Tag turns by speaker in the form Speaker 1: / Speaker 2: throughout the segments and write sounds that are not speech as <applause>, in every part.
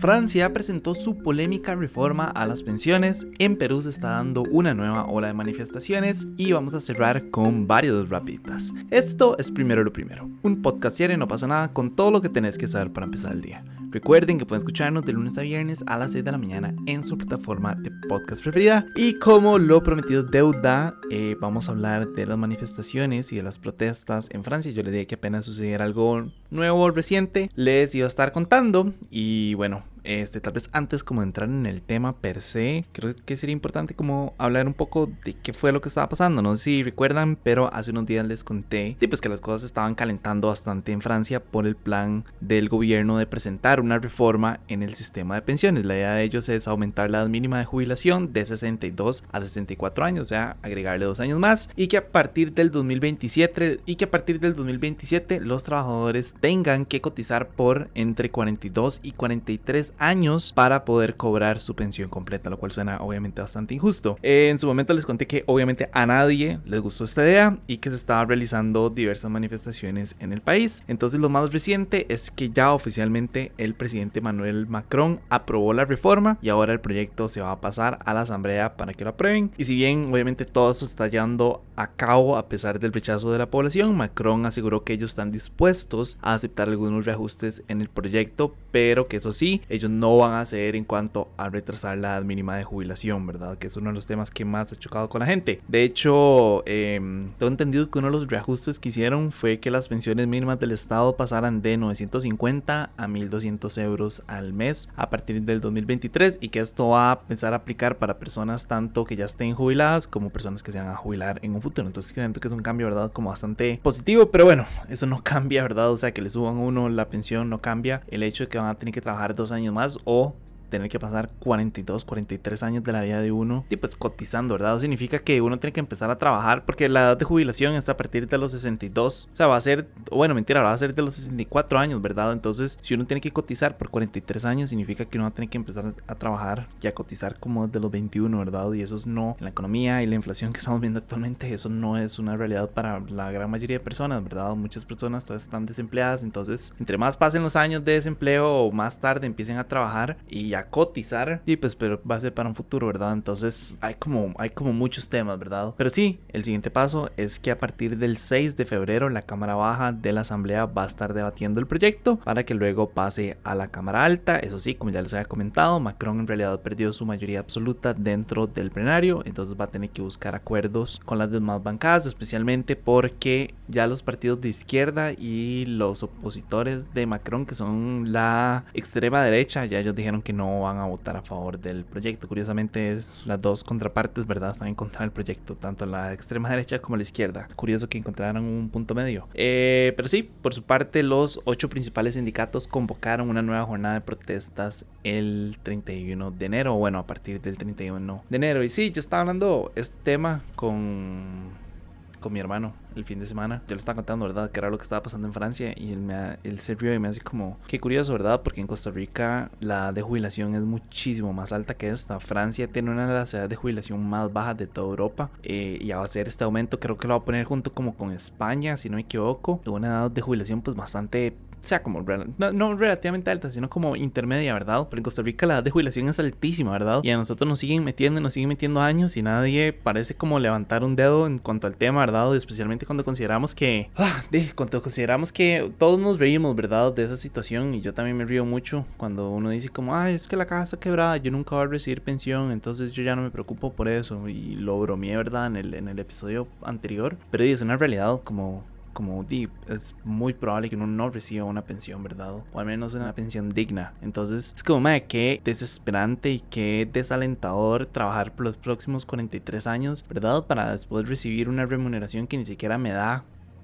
Speaker 1: Francia presentó su polémica reforma a las pensiones, en Perú se está dando una nueva ola de manifestaciones y vamos a cerrar con varios rapiditas. Esto es primero lo primero, un podcast y no pasa nada con todo lo que tenés que saber para empezar el día. Recuerden que pueden escucharnos de lunes a viernes a las 6 de la mañana en su plataforma de podcast preferida. Y como lo prometido deuda, eh, vamos a hablar de las manifestaciones y de las protestas en Francia. Yo les dije que apenas sucediera algo nuevo, reciente, les iba a estar contando. Y bueno, este, tal vez antes como entrar en el tema per se, creo que sería importante como hablar un poco de qué fue lo que estaba pasando. No sé si recuerdan, pero hace unos días les conté pues que las cosas estaban calentando bastante en Francia por el plan del gobierno de presentar una reforma en el sistema de pensiones. La idea de ellos es aumentar la edad mínima de jubilación de 62 a 64 años, o sea, agregarle dos años más y que a partir del 2027 y que a partir del 2027 los trabajadores tengan que cotizar por entre 42 y 43 años para poder cobrar su pensión completa, lo cual suena obviamente bastante injusto. En su momento les conté que obviamente a nadie les gustó esta idea y que se estaban realizando diversas manifestaciones en el país. Entonces lo más reciente es que ya oficialmente el presidente Manuel Macron aprobó la reforma y ahora el proyecto se va a pasar a la asamblea para que lo aprueben. Y si bien obviamente todo eso está llevando a cabo a pesar del rechazo de la población, Macron aseguró que ellos están dispuestos a aceptar algunos reajustes en el proyecto, pero que eso sí, ellos no van a hacer en cuanto a retrasar la edad mínima de jubilación, ¿verdad? Que es uno de los temas que más ha chocado con la gente. De hecho, eh, tengo entendido que uno de los reajustes que hicieron fue que las pensiones mínimas del Estado pasaran de 950 a 1200 euros al mes a partir del 2023 y que esto va a empezar a aplicar para personas tanto que ya estén jubiladas como personas que se van a jubilar en un futuro. Entonces, siento que es un cambio, ¿verdad? Como bastante positivo, pero bueno, eso no <laughs> cambia, ¿verdad? O sea, que le suban uno la pensión no cambia el hecho de que van a tener que trabajar dos años más o tener que pasar 42, 43 años de la vida de uno y pues cotizando, ¿verdad? significa que uno tiene que empezar a trabajar porque la edad de jubilación es a partir de los 62, o sea, va a ser, bueno, mentira, va a ser de los 64 años, ¿verdad? Entonces, si uno tiene que cotizar por 43 años, significa que uno va a tener que empezar a trabajar y a cotizar como de los 21, ¿verdad? Y eso es no, en la economía y la inflación que estamos viendo actualmente, eso no es una realidad para la gran mayoría de personas, ¿verdad? Muchas personas todavía están desempleadas, entonces, entre más pasen los años de desempleo o más tarde empiecen a trabajar y ya cotizar. Y pues, pero va a ser para un futuro, ¿verdad? Entonces hay como, hay como muchos temas, ¿verdad? Pero sí, el siguiente paso es que a partir del 6 de febrero la Cámara Baja de la Asamblea va a estar debatiendo el proyecto para que luego pase a la Cámara Alta. Eso sí, como ya les había comentado, Macron en realidad perdió su mayoría absoluta dentro del plenario, entonces va a tener que buscar acuerdos con las demás bancadas, especialmente porque ya los partidos de izquierda y los opositores de Macron, que son la extrema derecha, ya ellos dijeron que no van a votar a favor del proyecto. Curiosamente, es las dos contrapartes, ¿verdad? Están en contra del proyecto, tanto la extrema derecha como la izquierda. Curioso que encontraran un punto medio. Eh, pero sí, por su parte, los ocho principales sindicatos convocaron una nueva jornada de protestas el 31 de enero, bueno, a partir del 31 de enero. Y sí, yo estaba hablando este tema con con mi hermano el fin de semana. Yo le estaba contando, ¿verdad?, que era lo que estaba pasando en Francia y él, me, él se rió y me hace como, qué curioso, ¿verdad? Porque en Costa Rica la de jubilación es muchísimo más alta que esta. Francia tiene una de las edades de jubilación más bajas de toda Europa eh, y a hacer este aumento creo que lo va a poner junto como con España, si no me equivoco, una edad de jubilación pues bastante sea, como no, relativamente alta, sino como intermedia, ¿verdad? Pero en Costa Rica la edad de jubilación es altísima, ¿verdad? Y a nosotros nos siguen metiendo, nos siguen metiendo años y nadie parece como levantar un dedo en cuanto al tema, ¿verdad? especialmente cuando consideramos que, ah, cuando consideramos que todos nos reímos, ¿verdad? De esa situación y yo también me río mucho cuando uno dice como, ay, es que la caja está quebrada, yo nunca voy a recibir pensión, entonces yo ya no me preocupo por eso y lo bromeé, ¿verdad? En el, en el episodio anterior, pero es una realidad como como deep, es muy probable que uno no reciba una pensión, ¿verdad? O al menos una pensión digna. Entonces es como, madre, qué desesperante y qué desalentador trabajar por los próximos 43 años, ¿verdad? Para después recibir una remuneración que ni siquiera me da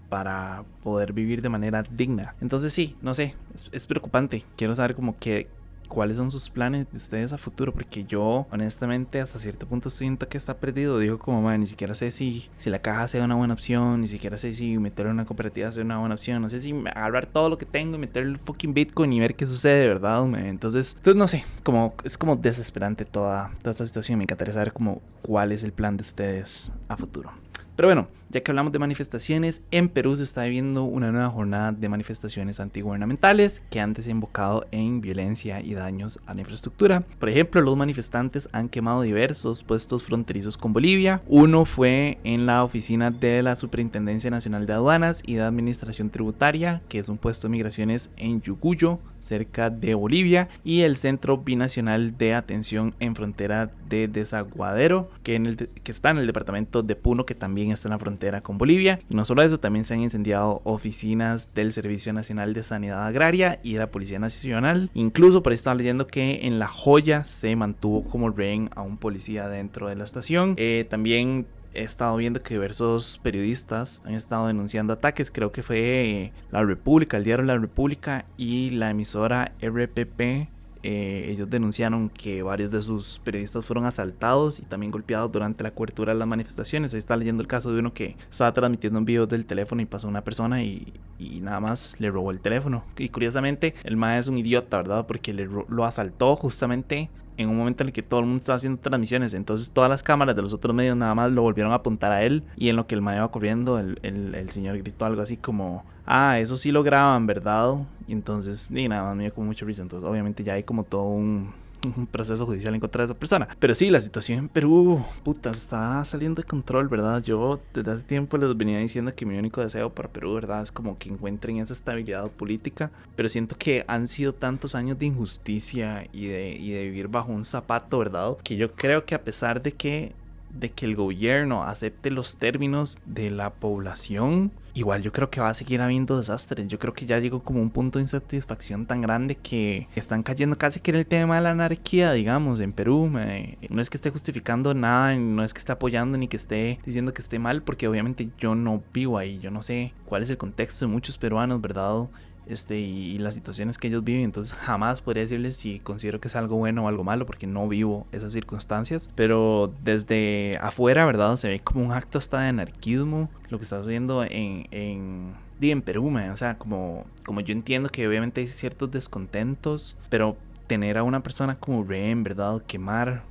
Speaker 1: para poder vivir de manera digna. Entonces sí, no sé, es, preocupante. Quiero saber como que cuáles son sus planes de ustedes a futuro, porque yo honestamente hasta cierto punto siento que está perdido. Digo como, man, ni siquiera sé si, si la caja sea una buena opción, ni siquiera sé si meterlo en una cooperativa sea una buena opción, no sé si agarrar todo lo que tengo y meter el fucking Bitcoin y ver qué sucede, ¿verdad? Entonces, entonces no sé, como es como desesperante toda, toda esta situación. Me encantaría saber como cuál es el plan de ustedes a futuro. Pero bueno, ya que hablamos de manifestaciones, en Perú se está viviendo una nueva jornada de manifestaciones antigubernamentales que han desembocado en violencia y daños a la infraestructura. Por ejemplo, los manifestantes han quemado diversos puestos fronterizos con Bolivia. Uno fue en la oficina de la Superintendencia Nacional de Aduanas y de Administración Tributaria, que es un puesto de migraciones en Yucuyo, cerca de Bolivia, y el Centro Binacional de Atención en Frontera de Desaguadero, que, en el que está en el departamento de Puno, que está en la frontera con Bolivia. Y no solo eso, también se han incendiado oficinas del Servicio Nacional de Sanidad Agraria y de la Policía Nacional. Incluso por ahí leyendo que en La Joya se mantuvo como rehén a un policía dentro de la estación. Eh, también he estado viendo que diversos periodistas han estado denunciando ataques. Creo que fue La República, el diario La República y la emisora RPP. Eh, ellos denunciaron que varios de sus periodistas fueron asaltados y también golpeados durante la cobertura de las manifestaciones. Ahí está leyendo el caso de uno que estaba transmitiendo un video del teléfono y pasó una persona y, nada más le robó el teléfono. Y curiosamente, el maestro es un idiota, ¿verdad? Porque le lo asaltó justamente en un momento en el que todo el mundo estaba haciendo transmisiones. Entonces todas las cámaras de los otros medios nada más lo volvieron a apuntar a él. Y en lo que el mae iba corriendo, el, el, señor gritó algo así como, ah, eso sí lo graban, ¿verdad? Y entonces, y nada más me dio como mucho risa. Entonces obviamente ya hay como todo un <laughs> un proceso judicial en contra de esa persona. Pero sí, la situación en Perú, puta, está saliendo de control, ¿verdad? Yo desde hace tiempo les venía diciendo que mi único deseo para Perú, ¿verdad? Es como que encuentren esa estabilidad política. Pero siento que han sido tantos años de injusticia y de, y de vivir bajo un zapato, ¿verdad? Que yo creo que a pesar de que de que el gobierno acepte los términos de la población, igual yo creo que va a seguir habiendo desastres. Yo creo que ya llegó como un punto de insatisfacción tan grande que están cayendo casi que en el tema de la anarquía, digamos, en Perú. no es que esté justificando nada, no es que esté apoyando ni que esté diciendo que esté mal, porque obviamente yo no vivo ahí, yo no sé cuál es el contexto de muchos peruanos, ¿verdad? Este, y, las situaciones que ellos viven. Entonces jamás podría decirles si considero que es algo bueno o algo malo porque no vivo esas circunstancias. Pero desde afuera, ¿verdad? Se ve como un acto hasta de anarquismo lo que está sucediendo en, en, en Perú, o sea, como, como yo entiendo que obviamente hay ciertos descontentos, pero tener a una persona como Ren, ¿verdad? Quemar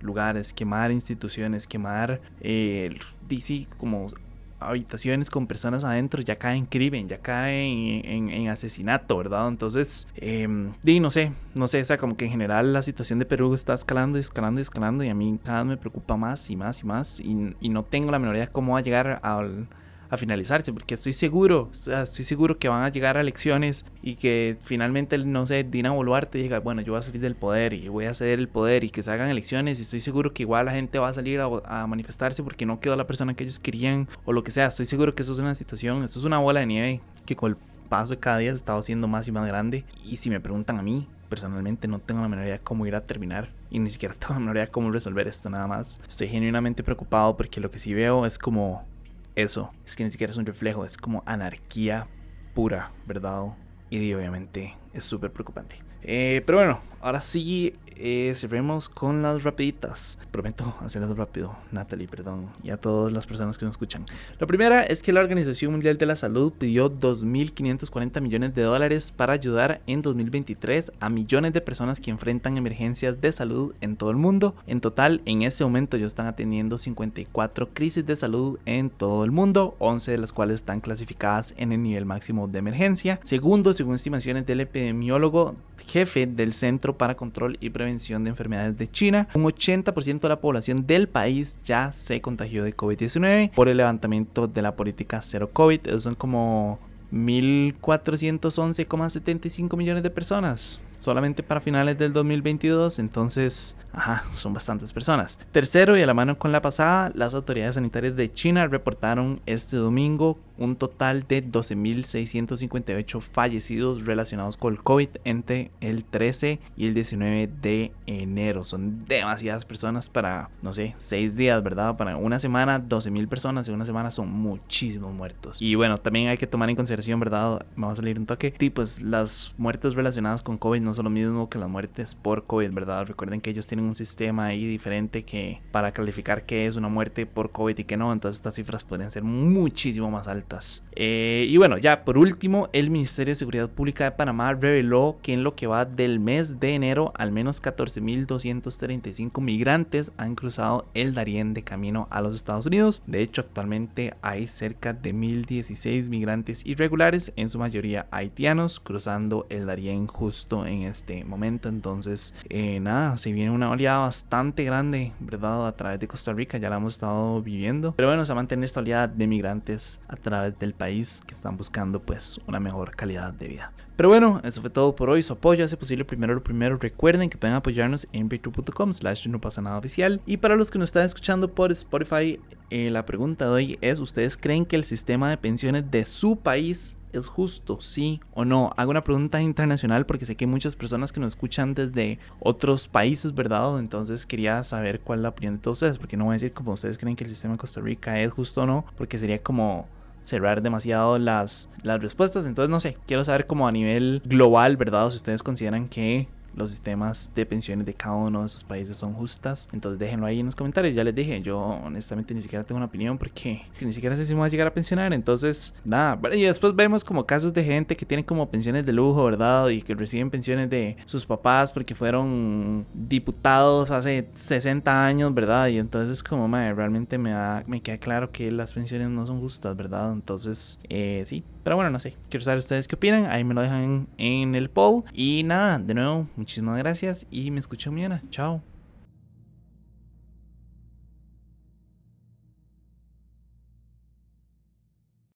Speaker 1: lugares, quemar instituciones, quemar eh, DC como habitaciones con personas adentro ya cae en crimen, ya cae en, asesinato, ¿verdad? Entonces, eh, no sé, no sé, o sea, como que en general la situación de Perú está escalando y escalando y escalando y a mí cada vez me preocupa más y más y más y, y no tengo la menor idea de cómo va a llegar al a finalizarse, porque estoy seguro, estoy seguro que van a llegar a elecciones y que finalmente, no sé, Dina Boluarte diga, bueno, yo voy a salir del poder y voy a ceder el poder y que se hagan elecciones y estoy seguro que igual la gente va a salir a, manifestarse porque no quedó la persona que ellos querían o lo que sea, estoy seguro que eso es una situación, esto es una bola de nieve que con el paso de cada día se está haciendo más y más grande y si me preguntan a mí, personalmente no tengo la menor idea de cómo ir a terminar y ni siquiera <laughs> tengo la menor idea de cómo resolver esto nada más. Estoy genuinamente preocupado porque lo que sí veo es como eso. Es que ni siquiera es un reflejo, es como anarquía pura, ¿verdad? Y obviamente es súper preocupante. Eh, pero bueno, ahora sí eh, cerremos con las rapiditas. Prometo hacerlas rápido, Natalie, perdón, y a todas las personas que nos escuchan. La primera es que la Organización Mundial de la Salud pidió 2.540 millones de dólares para ayudar en 2023 a millones de personas que enfrentan emergencias de salud en todo el mundo. En total, en ese momento ellos están atendiendo 54 crisis de salud en todo el mundo, 11 de las cuales están clasificadas en el nivel máximo de emergencia. Segundo, según estimaciones del epidemiólogo jefe del Centro para Control y Prevención de Enfermedades de China. Un 80% de la población del país ya se contagió de COVID-19 por el levantamiento de la política cero COVID. Son como 1.411,75 millones de personas solamente para finales del 2022, entonces, ajá, son bastantes personas. Tercero, y a la mano con la pasada, las autoridades sanitarias de China reportaron este domingo un total de 12.658 fallecidos relacionados con el COVID entre el 13 y el 19 de enero. Son demasiadas personas para, no sé, 6 días, ¿verdad? Para una semana, 12.000 personas en una semana son muchísimos muertos. Y bueno, también hay que tomar en consideración, ¿verdad? Me va a salir un toque. Sí, pues las muertes relacionadas con COVID no son lo mismo que las muertes por COVID, ¿verdad? Recuerden que ellos tienen un sistema ahí diferente que para calificar qué es una muerte por COVID y qué no, entonces estas cifras podrían ser muchísimo más altas Eh, y bueno, ya por último, el Ministerio de Seguridad Pública de Panamá reveló que en lo que va del mes de enero, al menos 14.235 migrantes han cruzado el Darién de camino a los Estados Unidos. De hecho, actualmente hay cerca de 1.016 migrantes irregulares, en su mayoría haitianos, cruzando el Darién justo en este momento. Entonces, eh, nada, se viene una oleada bastante grande, ¿verdad? A través de Costa Rica, ya la hemos estado viviendo. Pero bueno, se mantiene esta oleada de migrantes a través del país que están buscando pues una mejor calidad de vida. Pero bueno, eso fue todo por hoy. Su apoyo hace posible primero lo primero. Recuerden que pueden apoyarnos en patreon.com slash no pasa nada oficial. Y para los que nos están escuchando por Spotify, eh, la pregunta de hoy es, ¿ustedes creen que el sistema de pensiones de su país es justo, sí o no? Hago una pregunta internacional porque sé que hay muchas personas que nos escuchan desde otros países, ¿verdad? Entonces quería saber cuál es la opinión de todos ustedes, porque no voy a decir como ustedes creen que el sistema de Costa Rica es justo o no, porque sería como cerrar demasiado las, las respuestas. Entonces, no sé, quiero saber como a nivel global, ¿verdad? si ustedes consideran que los sistemas de pensiones de cada uno de esos países son justas. Entonces déjenlo ahí en los comentarios. Ya les dije, yo honestamente ni siquiera tengo una opinión porque ni siquiera sé si me a llegar a pensionar. Entonces, nada. Y después vemos como casos de gente que tiene como pensiones de lujo, ¿verdad? Y que reciben pensiones de sus papás porque fueron diputados hace 60 años, ¿verdad? Y entonces como, madre, realmente me, da, me queda claro que las pensiones no son justas, ¿verdad? Entonces, eh, sí. Pero bueno, no sé. Quiero saber ustedes qué opinan. Ahí me lo dejan en el poll. Y nada, de nuevo, muchísimas gracias y me escucho mañana. Chao.